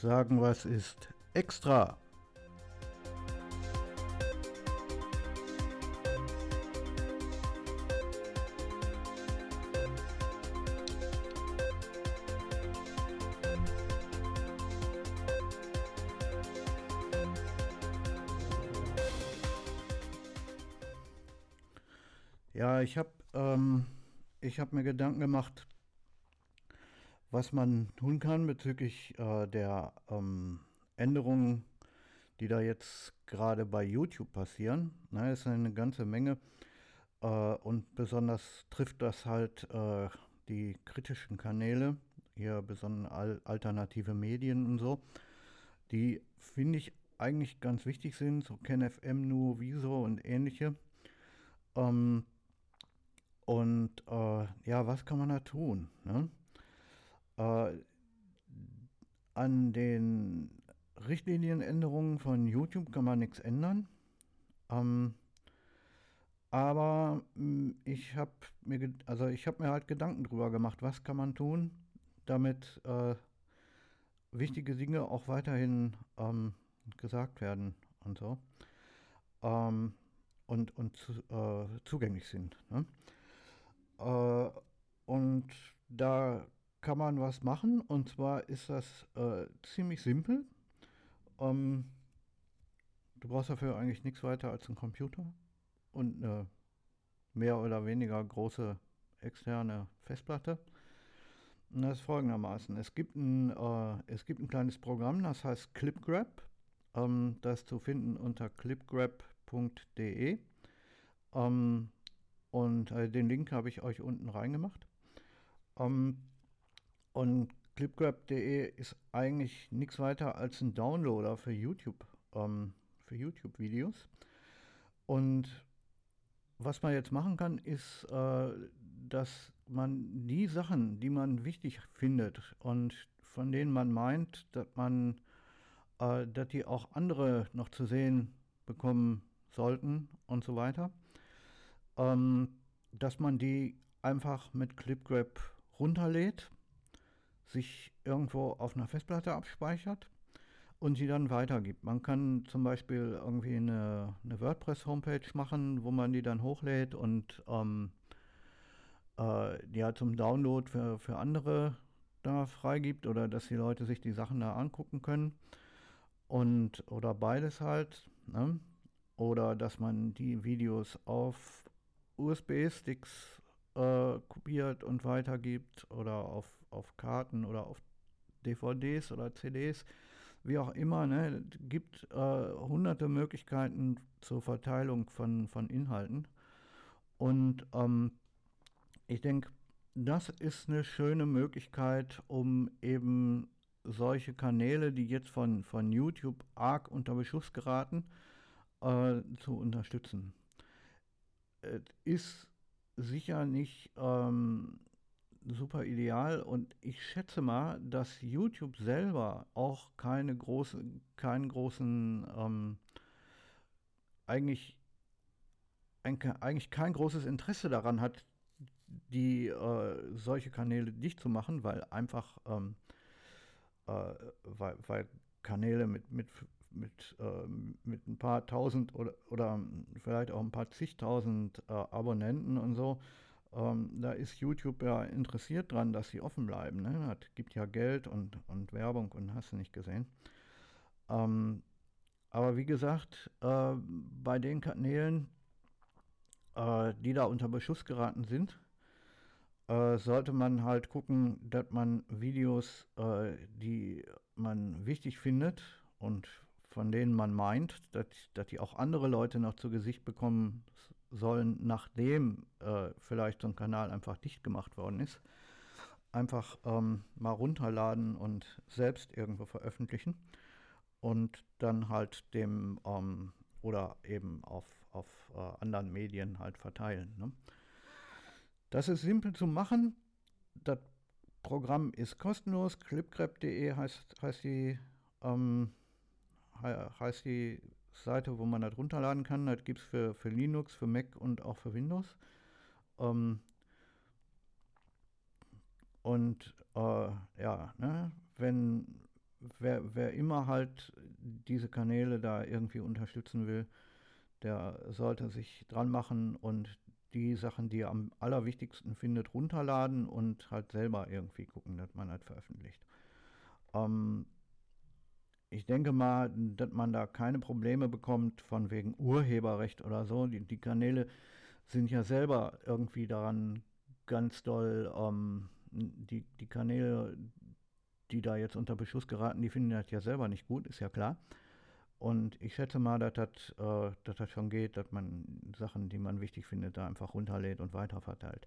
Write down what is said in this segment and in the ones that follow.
sagen, was ist extra. Ja, ich habe ähm, hab mir Gedanken gemacht, was man tun kann bezüglich äh, der ähm, Änderungen, die da jetzt gerade bei YouTube passieren. Na, ist eine ganze Menge. Äh, und besonders trifft das halt äh, die kritischen Kanäle, hier besonders al alternative Medien und so, die finde ich eigentlich ganz wichtig sind, so KenFM, Nu, Wieso und ähnliche. Ähm, und äh, ja, was kann man da tun? Ne? Äh, an den Richtlinienänderungen von YouTube kann man nichts ändern. Ähm, aber mh, hm, ich habe mir, also ich mir halt Gedanken drüber gemacht, was kann man tun, damit äh, wichtige Dinge auch weiterhin ähm, gesagt werden und so ähm, und, und zu, äh, zugänglich sind. Ne? Äh, und da kann man was machen und zwar ist das äh, ziemlich simpel. Ähm, du brauchst dafür eigentlich nichts weiter als einen Computer und eine mehr oder weniger große externe Festplatte. Und das ist folgendermaßen. Es gibt ein, äh, es gibt ein kleines Programm, das heißt ClipGrab. Ähm, das zu finden unter clipgrab.de. Ähm, und äh, den Link habe ich euch unten reingemacht. Ähm, und clipgrab.de ist eigentlich nichts weiter als ein Downloader für YouTube, ähm, für YouTube-Videos. Und was man jetzt machen kann, ist, äh, dass man die Sachen, die man wichtig findet und von denen man meint, dass man, äh, dass die auch andere noch zu sehen bekommen sollten und so weiter, ähm, dass man die einfach mit ClipGrab runterlädt sich irgendwo auf einer Festplatte abspeichert und sie dann weitergibt. Man kann zum Beispiel irgendwie eine, eine WordPress-Homepage machen, wo man die dann hochlädt und ähm, äh, ja zum Download für, für andere da freigibt oder dass die Leute sich die Sachen da angucken können. Und oder beides halt. Ne? Oder dass man die Videos auf USB-Sticks äh, kopiert und weitergibt oder auf, auf Karten oder auf DVDs oder CDs, wie auch immer. Ne, gibt äh, hunderte Möglichkeiten zur Verteilung von, von Inhalten. Und ähm, ich denke, das ist eine schöne Möglichkeit, um eben solche Kanäle, die jetzt von, von YouTube arg unter Beschuss geraten, äh, zu unterstützen. Es ist sicher nicht ähm, super ideal. Und ich schätze mal, dass YouTube selber auch keine große, keinen großen, ähm, eigentlich, ein, eigentlich kein großes Interesse daran hat, die äh, solche Kanäle dicht zu machen, weil einfach ähm, äh, weil, weil Kanäle mit, mit mit, äh, mit ein paar tausend oder, oder vielleicht auch ein paar zigtausend äh, Abonnenten und so, ähm, da ist YouTube ja interessiert dran, dass sie offen bleiben. Ne? Gibt ja Geld und, und Werbung und hast du nicht gesehen. Ähm, aber wie gesagt, äh, bei den Kanälen, äh, die da unter Beschuss geraten sind, äh, sollte man halt gucken, dass man Videos, äh, die man wichtig findet und von denen man meint, dass, dass die auch andere Leute noch zu Gesicht bekommen sollen, nachdem äh, vielleicht so ein Kanal einfach dicht gemacht worden ist, einfach ähm, mal runterladen und selbst irgendwo veröffentlichen und dann halt dem ähm, oder eben auf, auf äh, anderen Medien halt verteilen. Ne? Das ist simpel zu machen. Das Programm ist kostenlos. Clipgrab.de heißt, heißt die ähm, heißt die Seite, wo man das runterladen kann. Das gibt es für, für Linux, für Mac und auch für Windows. Ähm, und äh, ja, ne, wenn, wer, wer immer halt diese Kanäle da irgendwie unterstützen will, der sollte sich dran machen und die Sachen, die er am allerwichtigsten findet, runterladen und halt selber irgendwie gucken, dass man halt veröffentlicht. Ähm, ich denke mal, dass man da keine Probleme bekommt von wegen Urheberrecht oder so. Die, die Kanäle sind ja selber irgendwie daran ganz doll, ähm, die, die Kanäle, die da jetzt unter Beschuss geraten, die finden das ja selber nicht gut, ist ja klar. Und ich schätze mal, dass das, äh, dass das schon geht, dass man Sachen, die man wichtig findet, da einfach runterlädt und weiterverteilt.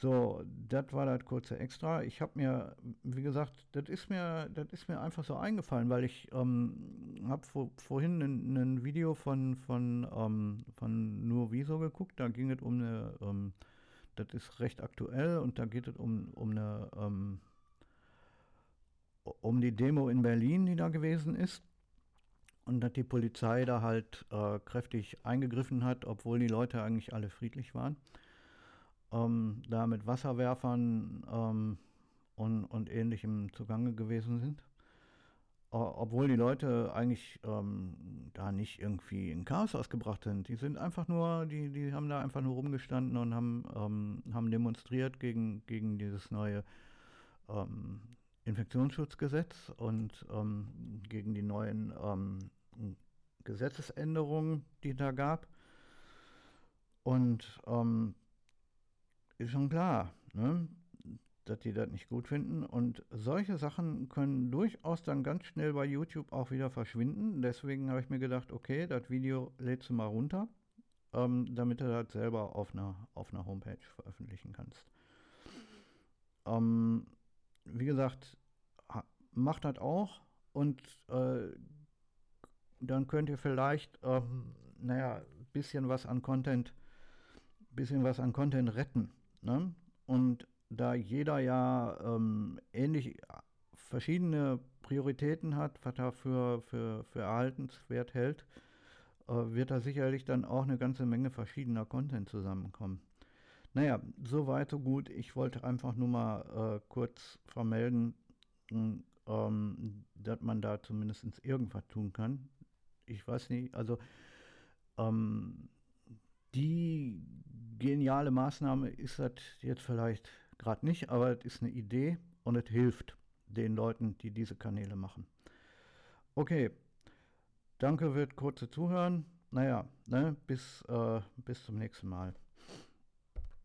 So, das war das kurze Extra. Ich habe mir, wie gesagt, das ist mir, das ist mir einfach so eingefallen, weil ich ähm, habe vor, vorhin ein Video von, von, ähm, von Nur Wieso geguckt. Da ging es um eine, ähm, das ist recht aktuell und da geht es um, um eine, ähm, um die Demo in Berlin, die da gewesen ist. Und dass die Polizei da halt äh, kräftig eingegriffen hat, obwohl die Leute eigentlich alle friedlich waren ähm, da mit Wasserwerfern ähm, und, und ähnlichem zugange gewesen sind. Obwohl die Leute eigentlich ähm, da nicht irgendwie in Chaos ausgebracht sind. Die sind einfach nur, die, die haben da einfach nur rumgestanden und haben, ähm, haben demonstriert gegen, gegen dieses neue ähm, Infektionsschutzgesetz und ähm, gegen die neuen Gesetzesänderungen, die da gab. Und ähm, ist schon klar, ne? dass die das nicht gut finden. Und solche Sachen können durchaus dann ganz schnell bei YouTube auch wieder verschwinden. Deswegen habe ich mir gedacht, okay, das Video lädst du mal runter, ähm, damit du das selber auf einer, auf einer Homepage veröffentlichen kannst. Ähm, wie gesagt, macht das auch und äh, dann könnt ihr vielleicht, ähm, naja, ein bisschen was an Content, bisschen was an Content retten. Ne? Und da jeder ja ähm, ähnlich verschiedene Prioritäten hat, was er für, für, für erhaltenswert hält, äh, wird da sicherlich dann auch eine ganze Menge verschiedener Content zusammenkommen. Naja, so weit, so gut. Ich wollte einfach nur mal äh, kurz vermelden, ähm, dass man da zumindest irgendwas tun kann. Ich weiß nicht, also ähm, die geniale Maßnahme ist das jetzt vielleicht gerade nicht, aber es ist eine Idee und es hilft den Leuten, die diese Kanäle machen. Okay, danke für kurze Zuhören. Naja, ne, bis, äh, bis zum nächsten Mal.